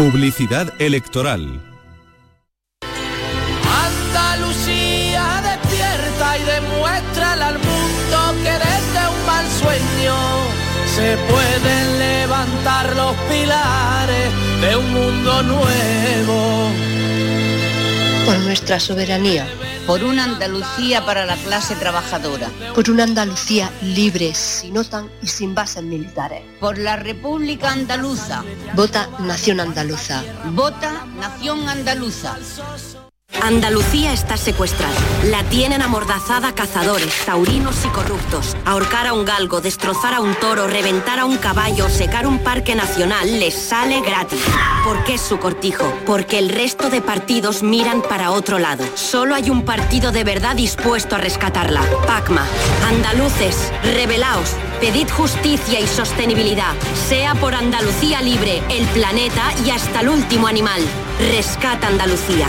Publicidad electoral. Andalucía despierta y demuestra al mundo que desde un mal sueño se pueden levantar los pilares de un mundo nuevo. Por nuestra soberanía. Por una Andalucía para la clase trabajadora. Por una Andalucía libre, sin OTAN y sin bases militares. Por la República Andaluza. Vota Nación Andaluza. Vota Nación Andaluza. Andalucía está secuestrada. La tienen amordazada cazadores, taurinos y corruptos. Ahorcar a un galgo, destrozar a un toro, reventar a un caballo, secar un parque nacional les sale gratis. ¿Por qué su cortijo? Porque el resto de partidos miran para otro lado. Solo hay un partido de verdad dispuesto a rescatarla. Pacma. Andaluces, rebelaos. Pedid justicia y sostenibilidad. Sea por Andalucía libre, el planeta y hasta el último animal. Rescata Andalucía.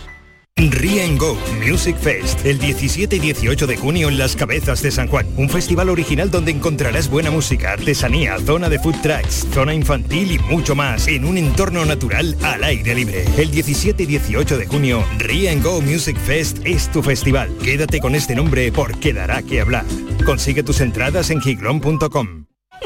Ría Go Music Fest, el 17 y 18 de junio en Las Cabezas de San Juan. Un festival original donde encontrarás buena música, artesanía, zona de food trucks, zona infantil y mucho más en un entorno natural al aire libre. El 17 y 18 de junio, Ría Go Music Fest es tu festival. Quédate con este nombre porque dará que hablar. Consigue tus entradas en giglon.com.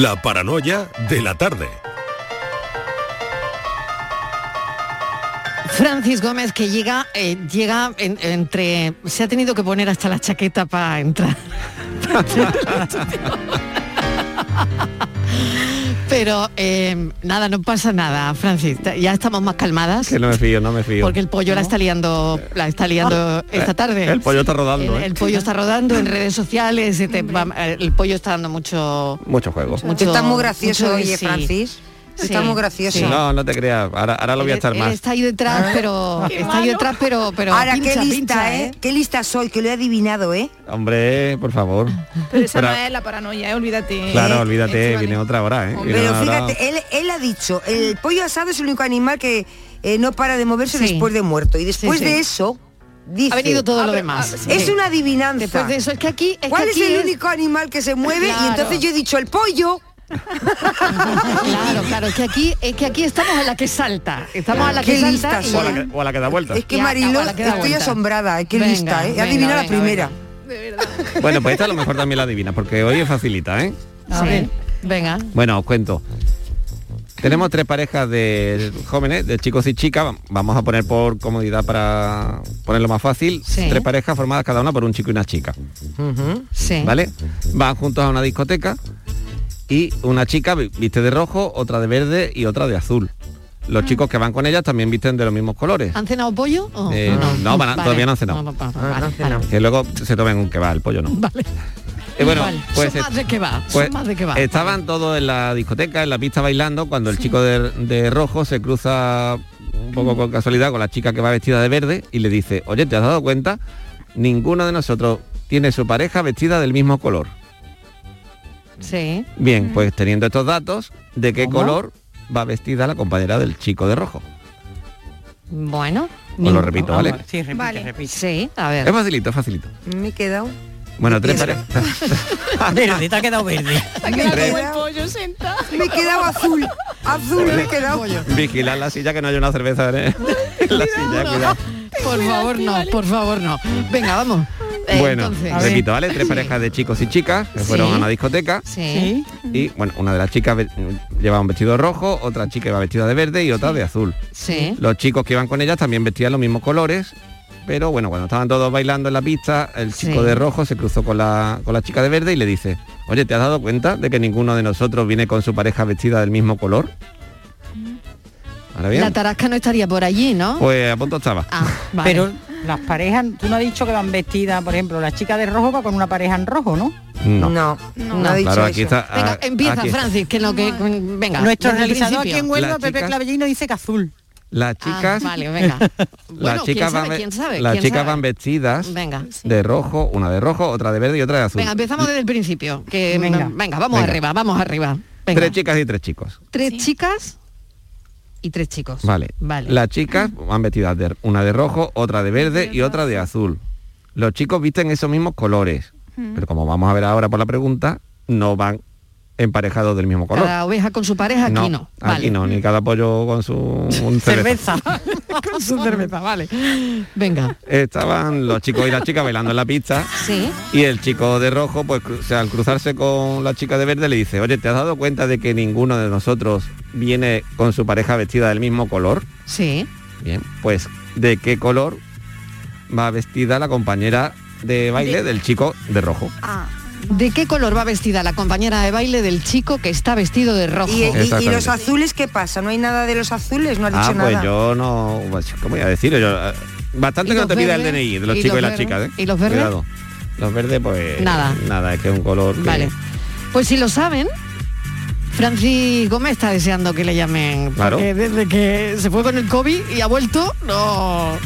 La paranoia de la tarde. Francis Gómez que llega, eh, llega en- entre. Se ha tenido que poner hasta la chaqueta para entrar. Pero eh, nada, no pasa nada, Francis. Ya estamos más calmadas. Que no me fío, no me fío. Porque el pollo la está liando, la está liando esta tarde. El pollo está rodando, El, ¿eh? el pollo está rodando en redes sociales. se te va- el pollo está dando mucho. Mucho juego. mucho Está muy gracioso, mucho oye, sí. Francis. Está Sí, muy gracioso. sí. No, no te creas. Ahora, ahora lo voy a Él más. está ahí detrás, pero está ahí detrás, pero, pero Ahora, pincha, qué lista, pincha, ¿eh? Qué lista soy, que lo he adivinado, ¿eh? Hombre, por favor. Pero esa Pero- no es la paranoia, ¿eh? olvídate. Claro, olvídate, viene otra hora, ¿eh? Pero hora- fíjate, él, él ha dicho, el pollo asado es el único animal que eh, no para de moverse Sí. después de muerto. Y después Sí, sí. de eso, dice... Ha venido todo lo demás. Es Sí. una adivinanza. Después de eso, es que aquí... Es ¿Cuál que es el es- único animal que se mueve? Claro. Y entonces yo he dicho el pollo. Claro, claro, es que aquí, es que aquí estamos a la que salta. Estamos a la que salta. y- O a la que, o a la que da vuelta. Es que Ya, la que estoy vuelta. asombrada, ¿eh? qué Venga, lista, ¿eh? Venga, adivinado la venga, primera. Bueno, pues esta a lo mejor también la adivina, porque hoy es facilita, ¿eh? Sí. Venga. Bueno, os cuento. Tenemos tres parejas de jóvenes, de chicos y chicas. Vamos a poner por comodidad para ponerlo más fácil. Sí. Tres parejas formadas cada una por un chico y una chica. Sí. ¿Vale? Van juntos a una discoteca y una chica vi- viste de rojo, otra de verde y otra de azul. Los chicos que van con ellas también visten de los mismos colores. ¿Han cenado pollo? o Eh, no, van a- Vale. todavía no han cenado. No, no, no, vale, vale. Que luego se tomen un que va, el pollo no. Vale. Y bueno, Vale. pues, son más de que va, pues, son más de que va. estaban todos en la discoteca, en la pista bailando, cuando el chico de, de rojo se cruza un poco con casualidad con la chica que va vestida de verde y le dice, oye, ¿te has dado cuenta? Ninguno de nosotros tiene su pareja vestida del mismo color. Sí. Bien, pues teniendo estos datos, ¿de qué ¿Cómo? color va vestida la compañera del chico de rojo? Bueno. Os lo repito, ¿vale? Sí, repite, Vale. repite. Sí, a ver. Es facilito, es facilito. Me he quedado. Bueno, tres parejas. Verde, te ha quedado verde. Ha quedado como el pollo sentado. Me he quedado azul. Azul me he quedado. Vigilar la silla que no haya una cerveza en la silla, cuidado. Por favor, no, por favor, no. Venga, vamos. Eh, Bueno, entonces. repito, ¿vale? Tres parejas de chicos y chicas que fueron a una discoteca. Sí. Y bueno, una de las chicas llevaba un vestido rojo, otra chica iba vestida de verde y otra de azul. Sí. Los chicos que iban con ellas también vestían los mismos colores, pero bueno, cuando estaban todos bailando en la pista, el chico Sí. de rojo se cruzó con la, con la chica de verde y le dice, oye, ¿te has dado cuenta de que ninguno de nosotros viene con su pareja vestida del mismo color? Ahora bien, La tarasca no estaría por allí, ¿no? pues a punto estaba. Ah, vale. Pero las parejas, tú no has dicho que van vestidas, por ejemplo, la chica de rojo va con una pareja en rojo, ¿no? No. No, no, ha dicho Claro, aquí eso. está. Venga, ah, empieza, aquí. Francis, que lo que... Venga. Nuestro realizador aquí en Huelva, Pepe Clavellino, dice que azul. Las Ah, chicas, vale, venga. las Bueno, chicas ¿quién van, sabe? ve- ¿Quién sabe? las ¿Quién chicas sabe? van vestidas Venga. de rojo, una de rojo, otra de verde y otra de azul. Venga, empezamos desde el principio. Que Venga. venga, vamos Venga. arriba, vamos arriba. Venga. Tres chicas y tres chicos. Tres chicas y tres chicos. Vale. Vale. Las chicas van vestidas de una de rojo, otra de verde y otra de azul. Los chicos visten esos mismos colores. Pero como vamos a ver ahora por la pregunta, no van emparejados del mismo color. Cada oveja con su pareja, aquí no. Aquí no, ni cada pollo con su cerveza. con su cerveza, vale. Venga. Estaban los chicos y las chicas bailando en la pista Sí. y el chico de rojo, pues cru- o sea, al cruzarse con la chica de verde le dice, oye, ¿te has dado cuenta de que ninguno de nosotros viene con su pareja vestida del mismo color? Sí. Bien, pues ¿de qué color va vestida la compañera de baile del chico de rojo? ¿De qué color va vestida la compañera de baile del chico que está vestido de rojo? ¿Y, y- y Exactamente. los azules qué pasa? ¿No hay nada de los azules? ¿No has Ah, dicho pues nada? yo no, pues, ¿cómo voy a decirlo? Yo, eh, bastante ¿Y que no te pida el? DNI de los ¿Y chicos y las verdes? chicas, ¿eh? ¿Y los verdes? Cuidado. Los verdes, pues... Nada. Nada, es que es un color que... Vale. Pues si lo saben, Francis Gómez está deseando que le llamen. Claro. Porque desde que se fue con el COVID y ha vuelto, no.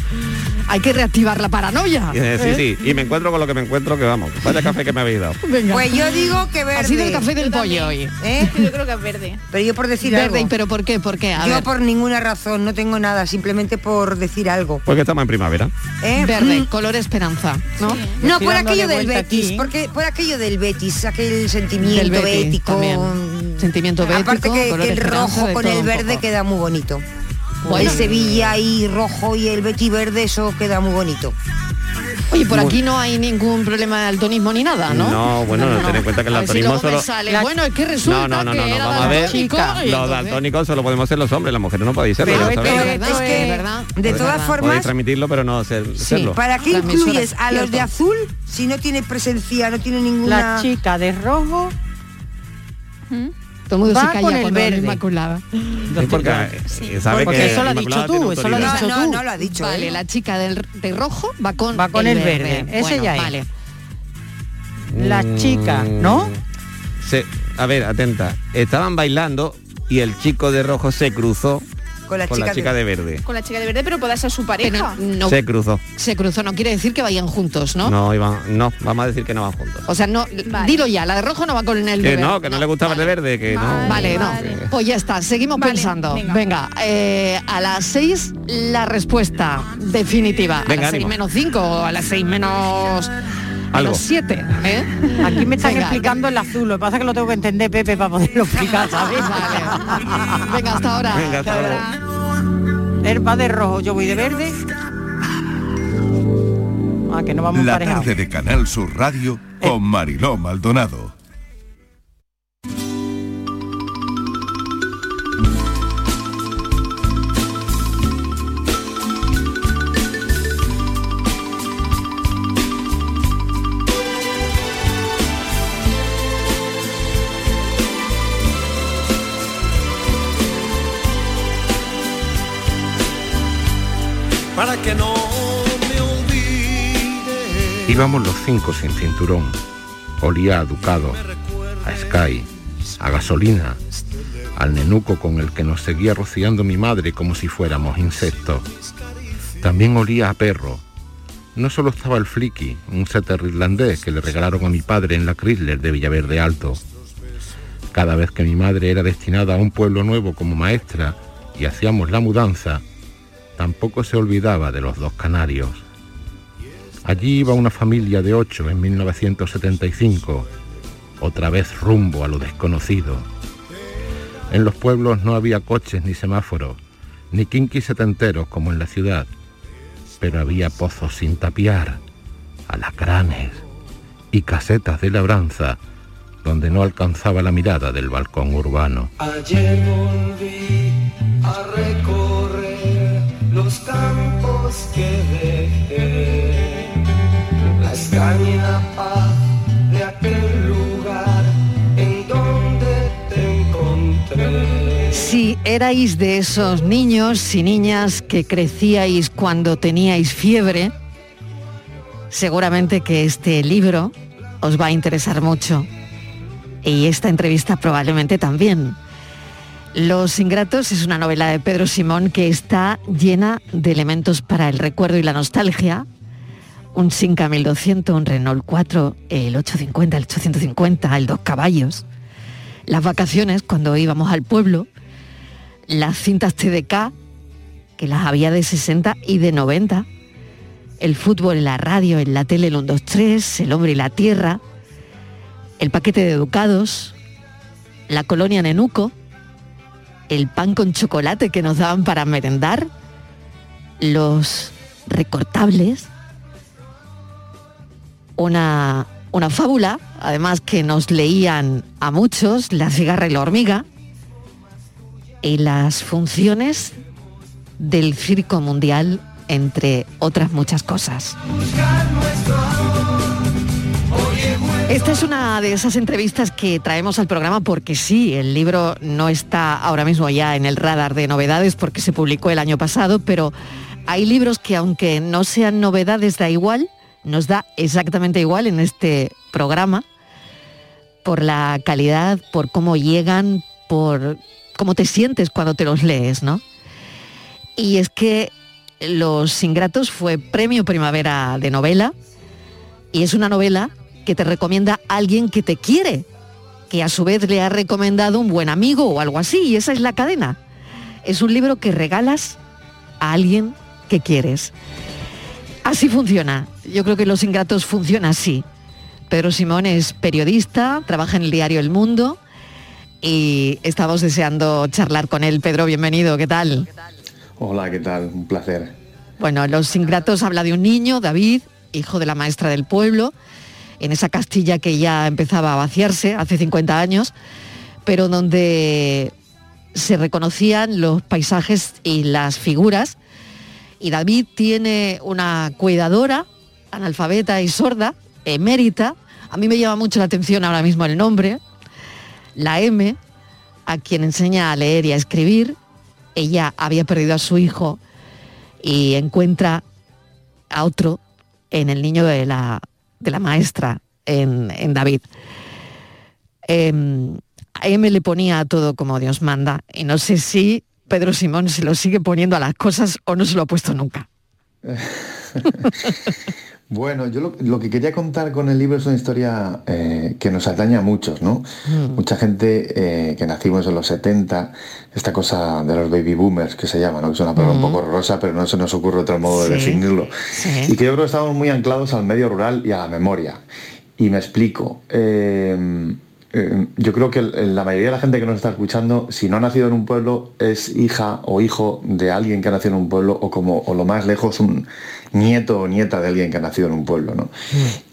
Hay que reactivar la paranoia. Eh, Sí, ¿eh? sí, y me encuentro con lo que me encuentro, que vamos, vaya café que me habéis dado. Venga. Pues yo digo que verde. Ha sido el café del pollo hoy. ¿Eh? Yo creo que es verde. Pero yo por decir Verde, algo. pero ¿por qué? ¿Por qué? A yo ver. por ninguna razón, no tengo nada, simplemente por decir algo. Porque estamos en primavera. ¿eh? Verde, Mm. color esperanza, ¿no? No, por aquello del Betis, aquí. porque por aquello del Betis, aquel sentimiento Del Betis bético. también. Sentimiento bético, Aparte que, color que el rojo con el verde queda muy bonito. Bueno. El Sevilla ahí rojo y el Betis verde, eso queda muy bonito. Oye, por Muy- aquí no hay ningún problema de daltonismo ni nada, ¿no? No, bueno, ten en cuenta que el si daltonismo solo... La- Bueno, es que resulta No, no, no, no, que no, era vamos a ver. y Los daltónicos solo podemos ser los hombres, las mujeres no podéis serlo, Pero ya es que-. Es verdad. de todas verdad. formas, Podéis transmitirlo, pero no ser, serlo. ¿Para qué incluyes a los de azul si no tiene presencia, no tiene ninguna... La chica de rojo Todo el mundo Va se calla con el cuando verde. Inmaculada. Es porque eh, sabe Porque que eso lo has dicho tú, eso lo has dicho no, tú. no lo ha dicho. Vale, ¿eh? la chica del, de rojo va con, Va con el verde. Ese Bueno, ya es. Vale. La chica, ¿no? Mm, Se, a ver, atenta. Estaban bailando y el chico de rojo se cruzó Con la con la chica de- de verde. Con la chica de verde, pero puede ser su pareja. No, Se cruzó. se cruzó, no quiere decir que vayan juntos, ¿no? No, iban, no, vamos a decir que no van juntos. O sea, no, Vale. dilo ya, la de rojo no va con el de Que verde. no, que no, le gustaba el de verde, que no. Vale, no. Vale. Pues ya está, seguimos Vale, pensando. Venga, venga. eh, a las 6 la respuesta definitiva. a Venga, las 6 ánimo. menos 5 o a las 6 menos... Algo. Menos 7, ¿eh? Aquí me están Venga. explicando el azul, lo que pasa es que lo tengo que entender, Pepe, para poderlo explicar, ¿sabes? Venga, hasta ahora. Venga, hasta luego. Él va de rojo, yo voy de verde. Ah, que no vamos La parejados. tarde de Canal Sur Radio con Mariló Maldonado. Que no me olvide. Íbamos los cinco sin cinturón. Olía a Ducado, a Sky, a gasolina, al nenuco con el que nos seguía rociando mi madre como si fuéramos insectos. También olía a perro. No solo estaba el Flicky, un setter irlandés que le regalaron a mi padre en la Chrysler de Villaverde Alto. Cada vez que mi madre era destinada a un pueblo nuevo como maestra y hacíamos la mudanza, tampoco se olvidaba de los dos canarios. Allí iba una familia de ocho en 1975, otra vez rumbo a lo desconocido. En los pueblos no había coches ni semáforos, ni quinquis setenteros como en la ciudad, pero había pozos sin tapiar, alacranes y casetas de labranza donde no alcanzaba la mirada del balcón urbano. Los campos que dejé, la de aquel lugar en donde te encontré. Si erais de esos niños y niñas que crecíais cuando teníais fiebre, seguramente que este libro os va a interesar mucho. Y esta entrevista probablemente también. Los Ingratos es una novela de Pedro Simón que está llena de elementos para el recuerdo y la nostalgia. Un Sinca 1200, un Renault 4, el 850, el 850, el dos caballos. Las vacaciones cuando íbamos al pueblo, las cintas TDK, que las había de 60 y de 90, el fútbol en la radio, en la tele, el 123, el hombre y la tierra, el paquete de educados, la colonia Nenuco, el pan con chocolate que nos daban para merendar, los recortables, una, una fábula, además que nos leían a muchos, la cigarra y la hormiga, y las funciones del circo mundial, entre otras muchas cosas. Esta es una de esas entrevistas que traemos al programa porque sí, el libro no está ahora mismo ya en el radar de novedades porque se publicó el año pasado, pero hay libros que aunque no sean novedades da igual, nos da exactamente igual en este programa por la calidad, por cómo llegan, por cómo te sientes cuando te los lees, ¿no? Y es que Los Ingratos fue premio primavera de novela y es una novela que te recomienda alguien que te quiere, que a su vez le ha recomendado un buen amigo o algo así, y esa es la cadena. Es un libro que regalas a alguien que quieres. Así funciona. Yo creo que Los Ingratos funciona así. Pedro Simón es periodista, trabaja en el diario El Mundo y estamos deseando charlar con él. Pedro, bienvenido, ¿qué tal? Hola, ¿qué tal? Un placer. Bueno, Los Ingratos habla de un niño, David, hijo de la maestra del pueblo, en esa Castilla que ya empezaba a vaciarse hace 50 años, pero donde se reconocían los paisajes y las figuras. Y David tiene una cuidadora, analfabeta y sorda, emérita. A mí me llama mucho la atención ahora mismo el nombre, la M, a quien enseña a leer y a escribir. Ella había perdido a su hijo y encuentra a otro en el niño de la, de la maestra, en, en David. Em, a M le ponía todo como Dios manda y no sé si Pedro Simón se lo sigue poniendo a las cosas o no se lo ha puesto nunca. Bueno, yo lo, lo que quería contar con el libro es una historia eh, que nos atañe a muchos, ¿no? Mucha gente eh, que nacimos en los 70, esta cosa de los baby boomers que se llama, ¿no? Que es una palabra un poco horrorosa, pero no se nos ocurre otro modo de Sí, definirlo. Y que yo creo que estamos muy anclados al medio rural y a la memoria. Y me explico. Eh, eh, yo creo que la mayoría de la gente que nos está escuchando, si no ha nacido en un pueblo, es hija o hijo de alguien que ha nacido en un pueblo o como o lo más lejos un nieto o nieta de alguien que ha nacido en un pueblo. ¿no?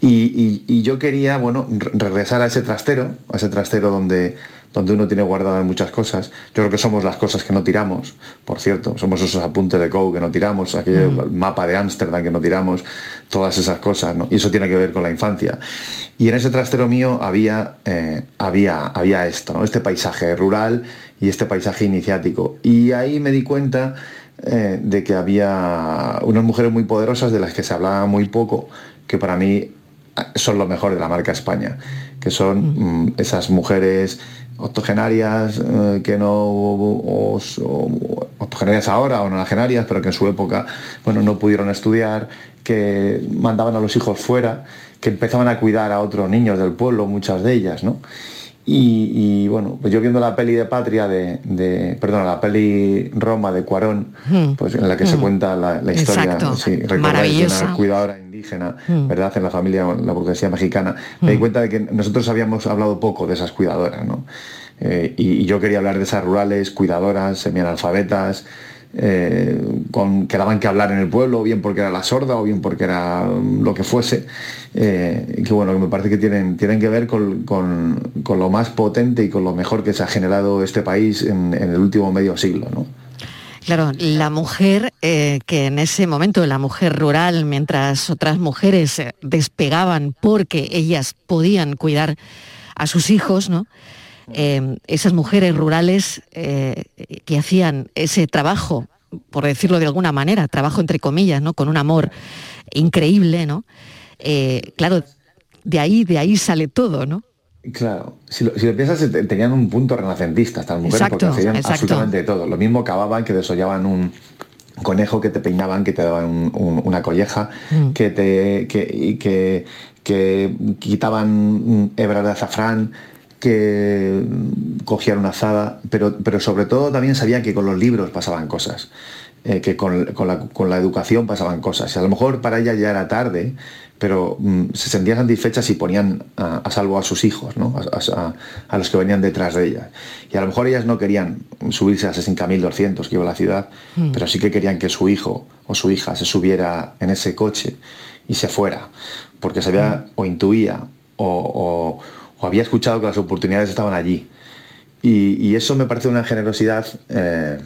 Y, y- y yo quería, bueno, re- regresar a ese trastero, a ese trastero donde, donde uno tiene guardadas muchas cosas. Yo creo que somos las cosas que no tiramos, por cierto. Somos esos apuntes de Coe que no tiramos, aquel mapa de Ámsterdam que no tiramos, todas esas cosas, ¿no? Y eso tiene que ver con la infancia. Y en ese trastero mío había, eh, había, había esto, ¿no? Este paisaje rural y este paisaje iniciático. Y ahí me di cuenta eh, de que había unas mujeres muy poderosas de las que se hablaba muy poco, que para mí ah, son lo mejor de la marca España, que son mm, esas mujeres octogenarias eh, que no o, o- octogenarias ahora o pero que en su época bueno, no pudieron estudiar, que mandaban a los hijos fuera, que empezaban a cuidar a otros niños del pueblo, muchas de ellas, ¿no? Y, y, bueno, pues yo viendo la peli de Patria de, de perdón, la peli Roma de Cuarón, Mm. pues en la que se Mm. cuenta la, la historia, sí, Maravillosa. una cuidadora indígena, Mm. ¿verdad? En la familia, la burguesía mexicana. Me di cuenta de que nosotros habíamos hablado poco de esas cuidadoras, ¿no? Eh, y, y yo quería hablar de esas rurales, cuidadoras, semianalfabetas, eh, con, que daban que hablar en el pueblo, o bien porque era la sorda, o bien porque era mm, lo que fuese, eh, que bueno, que me parece que tienen, tienen que ver con, con- con lo más potente y con lo mejor que se ha generado este país en, en el último medio siglo, ¿no? Claro, la mujer eh, que en ese momento, la mujer rural, mientras otras mujeres despegaban porque ellas podían cuidar a sus hijos, ¿no? Eh, esas mujeres rurales eh, que hacían ese trabajo, por decirlo de alguna manera, trabajo entre comillas, ¿no? Con un amor increíble, ¿no? Eh, claro, de ahí, de ahí sale todo, ¿no? Claro, si lo, si lo piensas, te- tenían un punto renacentista estas mujeres Exacto, porque hacían exacto. absolutamente de todo. Lo mismo cavaban, que desollaban un conejo, que te peinaban, que te daban un- un- una colleja, Mm. que te que, y que, que quitaban hebras de azafrán, que mm, cogían una azada, pero, pero sobre todo también sabían que con los libros pasaban cosas. eh, que con, con la, con la educación pasaban cosas. Y a lo mejor para ella ya era tarde, pero mm, se sentían satisfechas y ponían a, a salvo a sus hijos, ¿no? a, a- a los que venían detrás de ellas. Y a lo mejor ellas no querían subirse a ese 5.200 que iba a la ciudad, Mm. pero sí que querían que su hijo o su hija se subiera en ese coche y se fuera, porque sabía o intuía o, o- o había escuchado que las oportunidades estaban allí. Y, y eso me parece una generosidad, eh,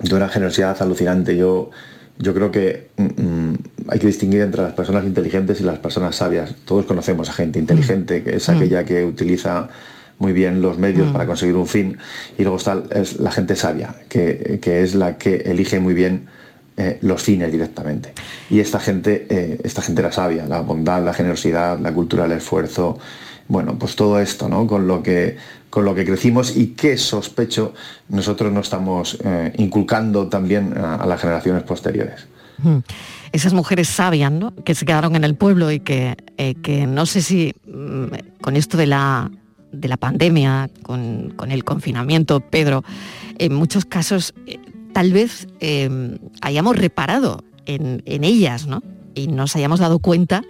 de una generosidad alucinante. Yo, yo creo que mm, mm, hay que distinguir entre las personas inteligentes y las personas sabias. Todos conocemos a gente inteligente, que es Mm. aquella que utiliza muy bien los medios Mm. para conseguir un fin, y luego está es la gente sabia, que, que es la que elige muy bien eh, los fines directamente. Y esta gente, eh, esta gente era sabia, la bondad, la generosidad, la cultura del esfuerzo, bueno, pues todo esto, ¿no? Con lo que, con lo que crecimos y que sospecho nosotros no estamos eh, inculcando también a, las generaciones posteriores. Mm. Esas mujeres sabias, ¿no? Que se quedaron en el pueblo y que, eh, que no sé si mm, con esto de la, de la pandemia, con, con el confinamiento, Pedro, en muchos casos eh, tal vez hayamos reparado en, en ellas, ¿no? Y nos hayamos dado cuenta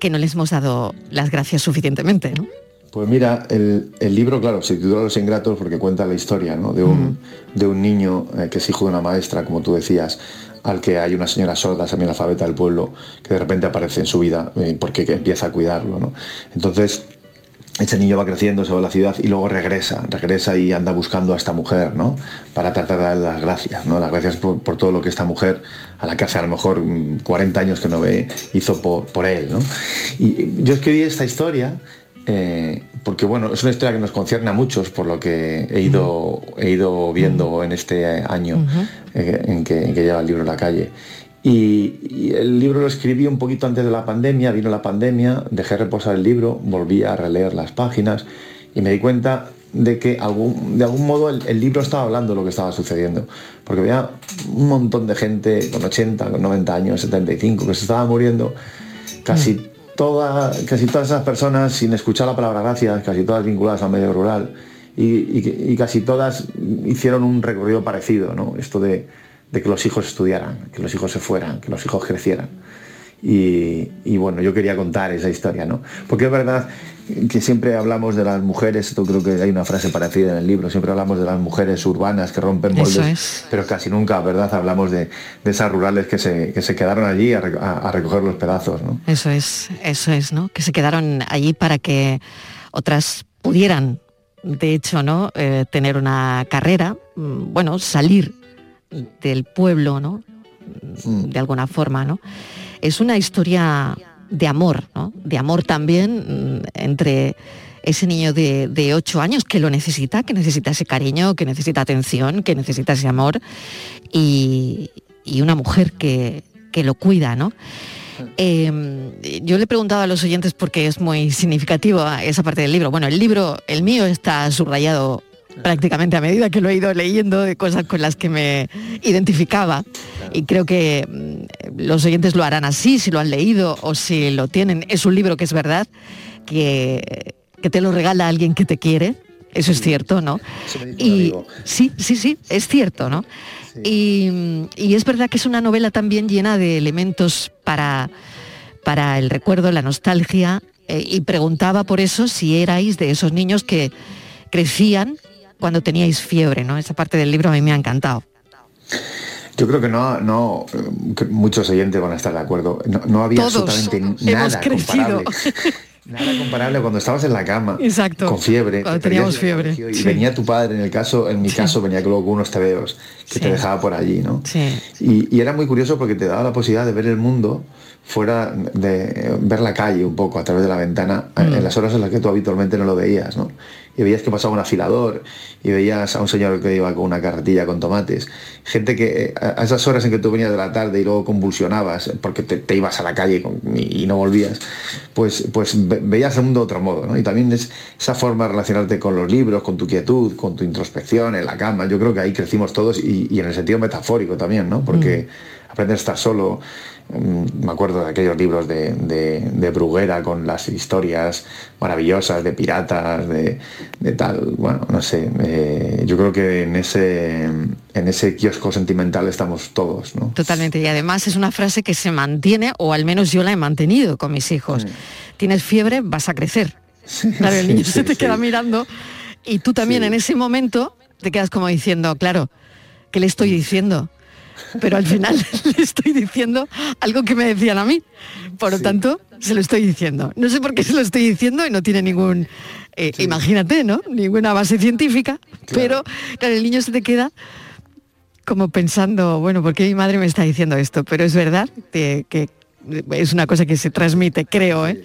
que no les hemos dado las gracias suficientemente, ¿no? Pues mira, el, el libro, claro, se titula Los Ingratos porque cuenta la historia ¿no? de, un, de un niño eh, que es hijo de una maestra, como tú decías, al que hay una señora sorda, alfabeta del pueblo, que de repente aparece en su vida eh, porque que empieza a cuidarlo. ¿no? Entonces, ese niño va creciendo, se va a la ciudad y luego regresa, regresa y anda buscando a esta mujer, ¿no? Para tratar de darle las gracias, ¿no? Las gracias por, por todo lo que esta mujer, a la que hace a lo mejor mm, 40 años que no ve, hizo por, por él, ¿no? Y yo escribí esta historia eh, porque, bueno, es una historia que nos concierne a muchos por lo que he ido, he ido viendo en este año eh, en, que, en que lleva el libro a la calle. Y, y el libro lo escribí un poquito antes de la pandemia, vino la pandemia, dejé reposar el libro, volví a releer las páginas y me di cuenta de que algún, de algún modo el, el libro estaba hablando de lo que estaba sucediendo. Porque había un montón de gente con 80, con 90 años, 75, que se estaba muriendo. Casi, toda, casi todas esas personas sin escuchar la palabra gracias, casi todas vinculadas al medio rural. Y, y- y casi todas hicieron un recorrido parecido, ¿no? Esto de, de que los hijos estudiaran, que los hijos se fueran, que los hijos crecieran. Y, y bueno, yo quería contar esa historia, ¿no? Porque es verdad que siempre hablamos de las mujeres, esto creo que hay una frase parecida en el libro, siempre hablamos de las mujeres urbanas que rompen moldes, es. pero casi nunca, ¿verdad? Hablamos de, de esas rurales que se, que se quedaron allí a, re- a- a recoger los pedazos, ¿no? Eso es, eso es, ¿no? Que se quedaron allí para que otras pudieran, de hecho, ¿no? Eh, tener una carrera, mm, bueno, salir del pueblo, ¿no? Mm, De alguna forma, ¿no? Es una historia de amor, ¿no? De amor también mm, entre ese niño de, de 8 años que lo necesita, que necesita ese cariño, que necesita atención, que necesita ese amor, y, y una mujer que, que lo cuida, ¿no? Eh, yo le he preguntado a los oyentes porque es muy significativo esa parte del libro. Bueno, el libro, el mío está subrayado prácticamente a medida que lo he ido leyendo de cosas con las que me identificaba. Y creo que mm, los oyentes lo harán así si lo han leído o si lo tienen. Es un libro que es verdad que que te lo regala alguien que te quiere, eso es cierto, ¿no? Y sí, sí, sí, es cierto, ¿no? Y, y es verdad que es una novela también llena de elementos para, para el recuerdo, la nostalgia, eh, y preguntaba por eso si erais de esos niños que crecían cuando teníais fiebre, ¿no? Esa parte del libro a mí me ha encantado. Yo creo que no, no muchos oyentes van a estar de acuerdo. No, no había Todos absolutamente nada crecido. comparable. Nada comparable cuando estabas en la cama Exacto. con fiebre. Cuando teníamos fiebre, Y sí. venía tu padre, en el caso, en mi Sí. caso, venía luego con unos tebeos que Sí. te dejaba por allí, ¿no? Sí. Y, y era muy curioso porque te daba la posibilidad de ver el mundo fuera de ver la calle un poco a través de la ventana eh, Mm. en las horas en las que tú habitualmente no lo veías, ¿no? Y veías que pasaba un afilador y veías a un señor que iba con una carretilla con tomates. Gente que eh, a esas horas en que tú venías de la tarde y luego convulsionabas porque te, te ibas a la calle y, no volvías, pues, pues ve- veías el mundo de otro modo, ¿no? Y también es esa forma de relacionarte con los libros, con tu quietud, con tu introspección, en la cama. Yo creo que ahí crecimos todos y, y en el sentido metafórico también, ¿no? Porque aprender a estar solo. Mm, Me acuerdo de aquellos libros de, de, de Bruguera con las historias maravillosas de piratas, de, de tal. Bueno, no sé. eh, yo creo que en ese, en ese kiosco sentimental estamos todos, ¿no? Totalmente. Y además es una frase que se mantiene, o al menos yo la he mantenido con mis hijos. Tienes fiebre, vas a crecer. Claro, el niño sí, se te queda mirando y tú también en ese momento te quedas como diciendo, claro, ¿qué le estoy diciendo? Pero al final le estoy diciendo algo que me decían a mí. Por lo tanto, se lo estoy diciendo. No sé por qué se lo estoy diciendo y no tiene ningún, eh, imagínate, ¿no? Ninguna base científica, pero claro, el niño se te queda como pensando, bueno, ¿por qué mi madre me está diciendo esto? Pero es verdad que, que es una cosa que se transmite, creo, ¿eh?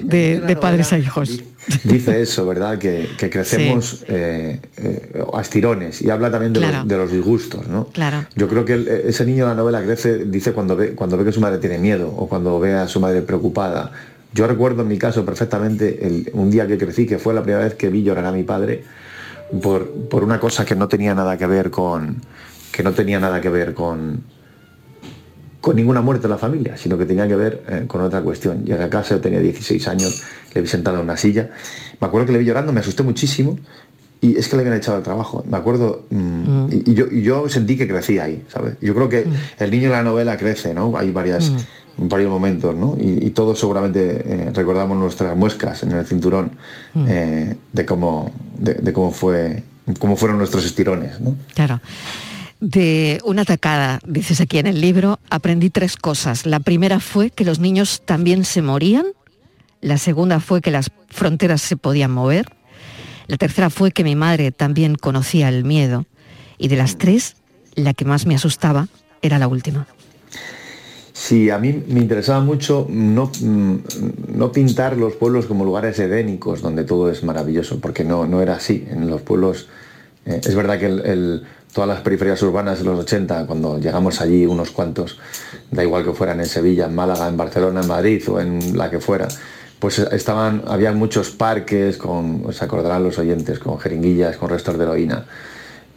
De, de padres a hijos. Dice eso, ¿verdad? Que, que crecemos eh, eh, a estirones y habla también de, Claro. los, de los disgustos, ¿no? Claro. Yo creo que el- ese niño de la novela crece, dice cuando ve, cuando ve que su madre tiene miedo o cuando ve a su madre preocupada. Yo recuerdo en mi caso perfectamente el- un día que crecí, que fue la primera vez que vi llorar a mi padre por, por una cosa que no tenía nada que ver con que no tenía nada que ver con con ninguna muerte en la familia, sino que tenía que ver eh, con otra cuestión. Llegué a casa, yo tenía 16 años, le vi sentado en una silla. Me acuerdo que le vi llorando, me asusté muchísimo y es que le habían echado el trabajo. Me acuerdo, mm, y, y yo, y yo sentí que crecía ahí, ¿sabes? Yo creo que el niño de la novela crece, ¿no? Hay varias, varios momentos, ¿no? Y, y todos seguramente eh, recordamos nuestras muescas en el cinturón eh, de cómo, de, de cómo fue, cómo fueron nuestros estirones, ¿no? Claro. De una tacada, dices aquí en el libro, aprendí tres cosas. La primera fue que los niños también se morían. La segunda fue que las fronteras se podían mover. La tercera fue que mi madre también conocía el miedo. Y de las tres, la que más me asustaba era la última. Sí, a mí me interesaba mucho no, mm, no pintar los pueblos como lugares edénicos donde todo es maravilloso, porque no, no era así. En los pueblos, eh, es verdad que el- todas las periferias urbanas de los 80, cuando llegamos allí unos cuantos, da igual que fueran en Sevilla, en Málaga, en Barcelona, en Madrid o en la que fuera, pues estaban, había muchos parques, con, se acordarán los oyentes, con jeringuillas, con restos de heroína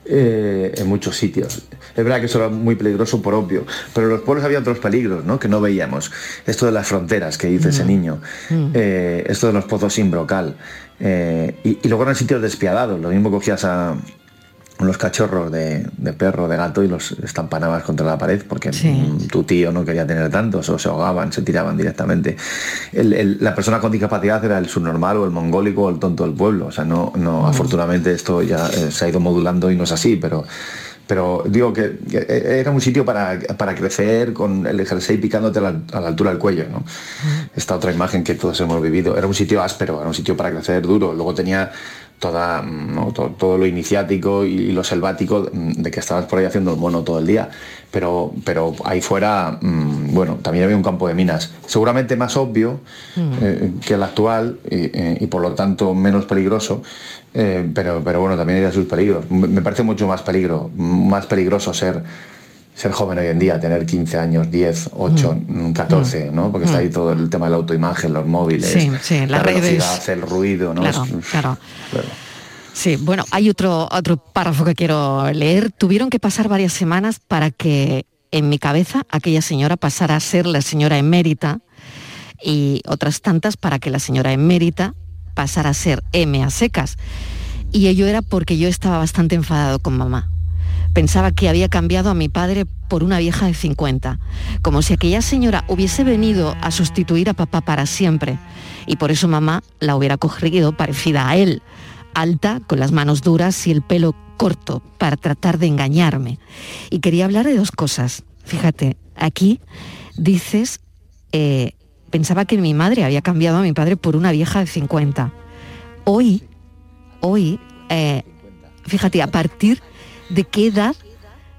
eh, en muchos sitios. Es verdad que eso era muy peligroso por obvio, pero en los pueblos había otros peligros ¿no? que no veíamos. Esto de las fronteras que dice ese niño, eh, esto de los pozos sin brocal. eh, y, y luego eran sitios despiadados, lo mismo cogías a los cachorros de, de perro, de gato y los estampanabas contra la pared porque mm, tu tío no quería tener tantos o se ahogaban, se tiraban directamente. El- el- la persona con discapacidad era el subnormal o el mongólico o el tonto del pueblo. O sea, no, no afortunadamente esto ya eh, se ha ido modulando y no es así, pero pero digo que, que era un sitio para, para crecer con el jersey picándote a la, a la altura del cuello, ¿no? Esta otra imagen que todos hemos vivido. Era un sitio áspero, era un sitio para crecer duro. Luego tenía toda, mm, ¿no? todo, todo lo iniciático y lo selvático mm, de que estabas por ahí haciendo el mono todo el día. Pero, pero ahí fuera, mm, bueno, también había un campo de minas. Seguramente más obvio eh, que el actual y, eh, y por lo tanto menos peligroso, eh, pero, pero bueno, también hay sus peligros. Me me parece mucho más peligro, más peligroso ser ser joven hoy en día, tener 15 años, 10, 8, mm, 14, ¿no? Porque está ahí todo el tema de la autoimagen, los móviles, Sí, sí, la redes. velocidad, el ruido, ¿no? Claro, Es- claro. claro. Sí, bueno, hay otro, otro párrafo que quiero leer. Tuvieron que pasar varias semanas para que en mi cabeza aquella señora pasara a ser la señora emérita y otras tantas para que la señora emérita pasara a ser M a secas. Y ello era porque yo estaba bastante enfadado con mamá. Pensaba que había cambiado a mi padre por una vieja de 50, como si aquella señora hubiese venido a sustituir a papá para siempre. Y por eso mamá la hubiera cogido parecida a él, alta, con las manos duras y el pelo corto, para tratar de engañarme. Y quería hablar de dos cosas. Fíjate, aquí dices, eh, pensaba que mi madre había cambiado a mi padre por una vieja de 50. Hoy, hoy, eh, fíjate, a partir de qué edad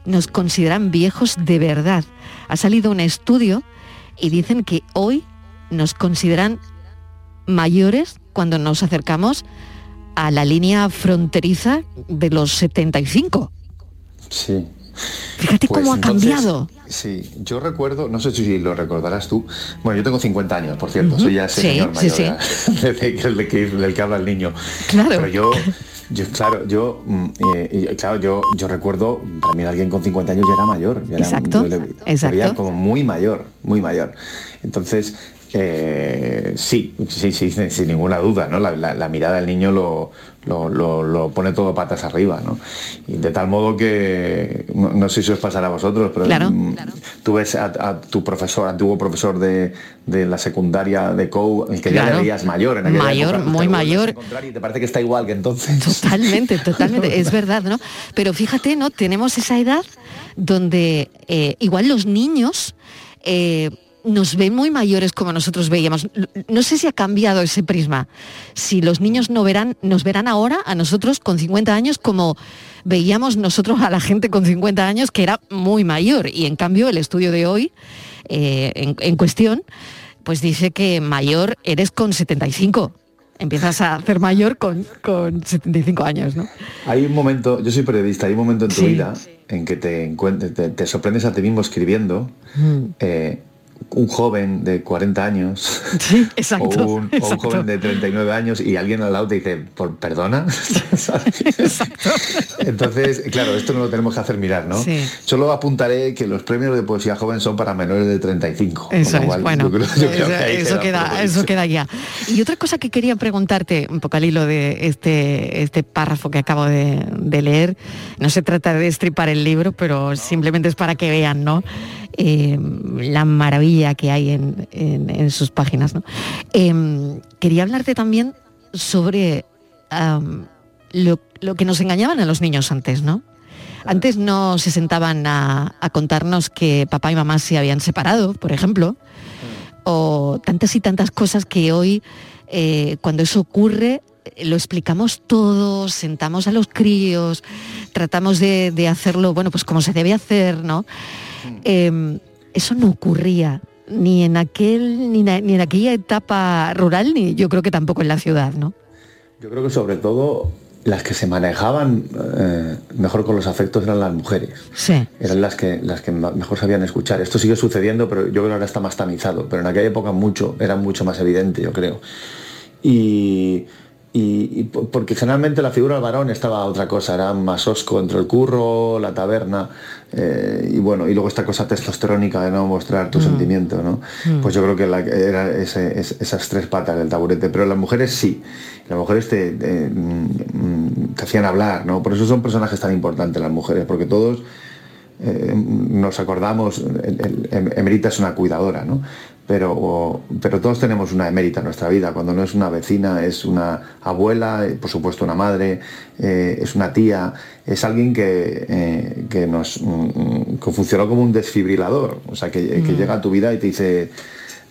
nos consideran viejos de verdad. Ha salido un estudio y dicen que hoy nos consideran mayores cuando nos acercamos a la línea fronteriza de los 75. Sí. Fíjate Pues cómo ha entonces, cambiado. Sí, yo recuerdo, no sé si lo recordarás tú, bueno, yo tengo 50 años, por cierto, soy ya ese Sí, señor sí, mayor, sí. ya, desde que- del, que, del que habla el niño. Claro. Pero yo, yo claro, yo, mm, eh, claro, yo, yo recuerdo, para mí alguien con 50 años ya era mayor. ya era- Exacto, yo le- exacto. veía como muy mayor, muy mayor. Entonces, eh, sí, sí, sí, sin, ninguna duda, ¿no? La, la- la mirada del niño lo, lo, lo- lo pone todo patas arriba, ¿no? Y de tal modo que, no, no sé si os pasará a vosotros, pero Claro, mm, tú ves a, a tu profesor, antiguo profesor de, de la secundaria de COU, el que ya le veías mayor en aquella Mayor, época, muy mayor. Y te parece que está igual que entonces. Totalmente, totalmente, es verdad, ¿no? Pero fíjate, ¿no? Tenemos esa edad donde eh, igual los niños eh, nos ven muy mayores como nosotros veíamos. No sé si ha cambiado ese prisma. Si los niños no verán, nos verán ahora a nosotros con 50 años como veíamos nosotros a la gente con 50 años que era muy mayor. Y en cambio el estudio de hoy, eh, en, en cuestión, pues dice que mayor eres con 75. Empiezas a hacer mayor con, con 75 años, ¿no? Hay un momento, yo soy periodista, hay un momento en tu Sí. vida en que te, encuentres, te, te sorprendes a ti mismo escribiendo eh, un joven de 40 años exacto, o, un, o un exacto. joven de 39 años y alguien al lado te dice, ¿por perdona? Entonces, claro, esto no lo tenemos que hacer mirar, ¿no? Sí. Solo apuntaré que los premios de poesía joven son para menores de 35. con Eso es, cual, bueno, yo creo- yo creo eso, que queda, eso queda ya. Y otra cosa que quería preguntarte, un poco al hilo de este, este párrafo que acabo de, de leer, no se trata de destripar el libro, pero simplemente es para que vean, ¿no? Eh, la maravilla que hay en, en- en sus páginas, ¿no? Em, quería hablarte también sobre lo, lo que nos engañaban a los niños antes, ¿no? Antes no se sentaban a, a contarnos que papá y mamá se habían separado, por ejemplo, o tantas y tantas cosas que hoy, eh, cuando eso ocurre, eh, lo explicamos todo, sentamos a los críos, tratamos de, de hacerlo, bueno, pues como se debe hacer, ¿no? Eh, eso no ocurría ni en aquel, ni, ni en aquella etapa rural, ni yo creo que tampoco en la ciudad, ¿no? Yo creo que sobre todo las que se manejaban eh, mejor con los afectos eran las mujeres. Sí. Eran las que, las que mejor sabían escuchar. Esto sigue sucediendo, pero yo creo que ahora está más tamizado. Pero en aquella época mucho, era mucho más evidente, yo creo. Y, y- y po- porque generalmente la figura del varón estaba otra cosa, era más osco entre el curro, la taberna, eh, y bueno, y luego esta cosa testosterónica de no mostrar tu sentimiento, ¿no? Mm. Pues yo creo que la- era ese- es- esas tres patas del taburete, pero las mujeres sí, las mujeres te, te, mm, te hacían hablar, ¿no? Por eso son personajes tan importantes las mujeres, porque todos eh, nos acordamos, el- el- em- Emerita es una cuidadora, ¿no? Pero, pero todos tenemos una emérita en nuestra vida, cuando no es una vecina, es una abuela, eh, por supuesto una madre, eh, es una tía, es alguien que, eh, que nos mm, que funcionó como un desfibrilador, o sea, que, que Mm. llega a tu vida y te dice,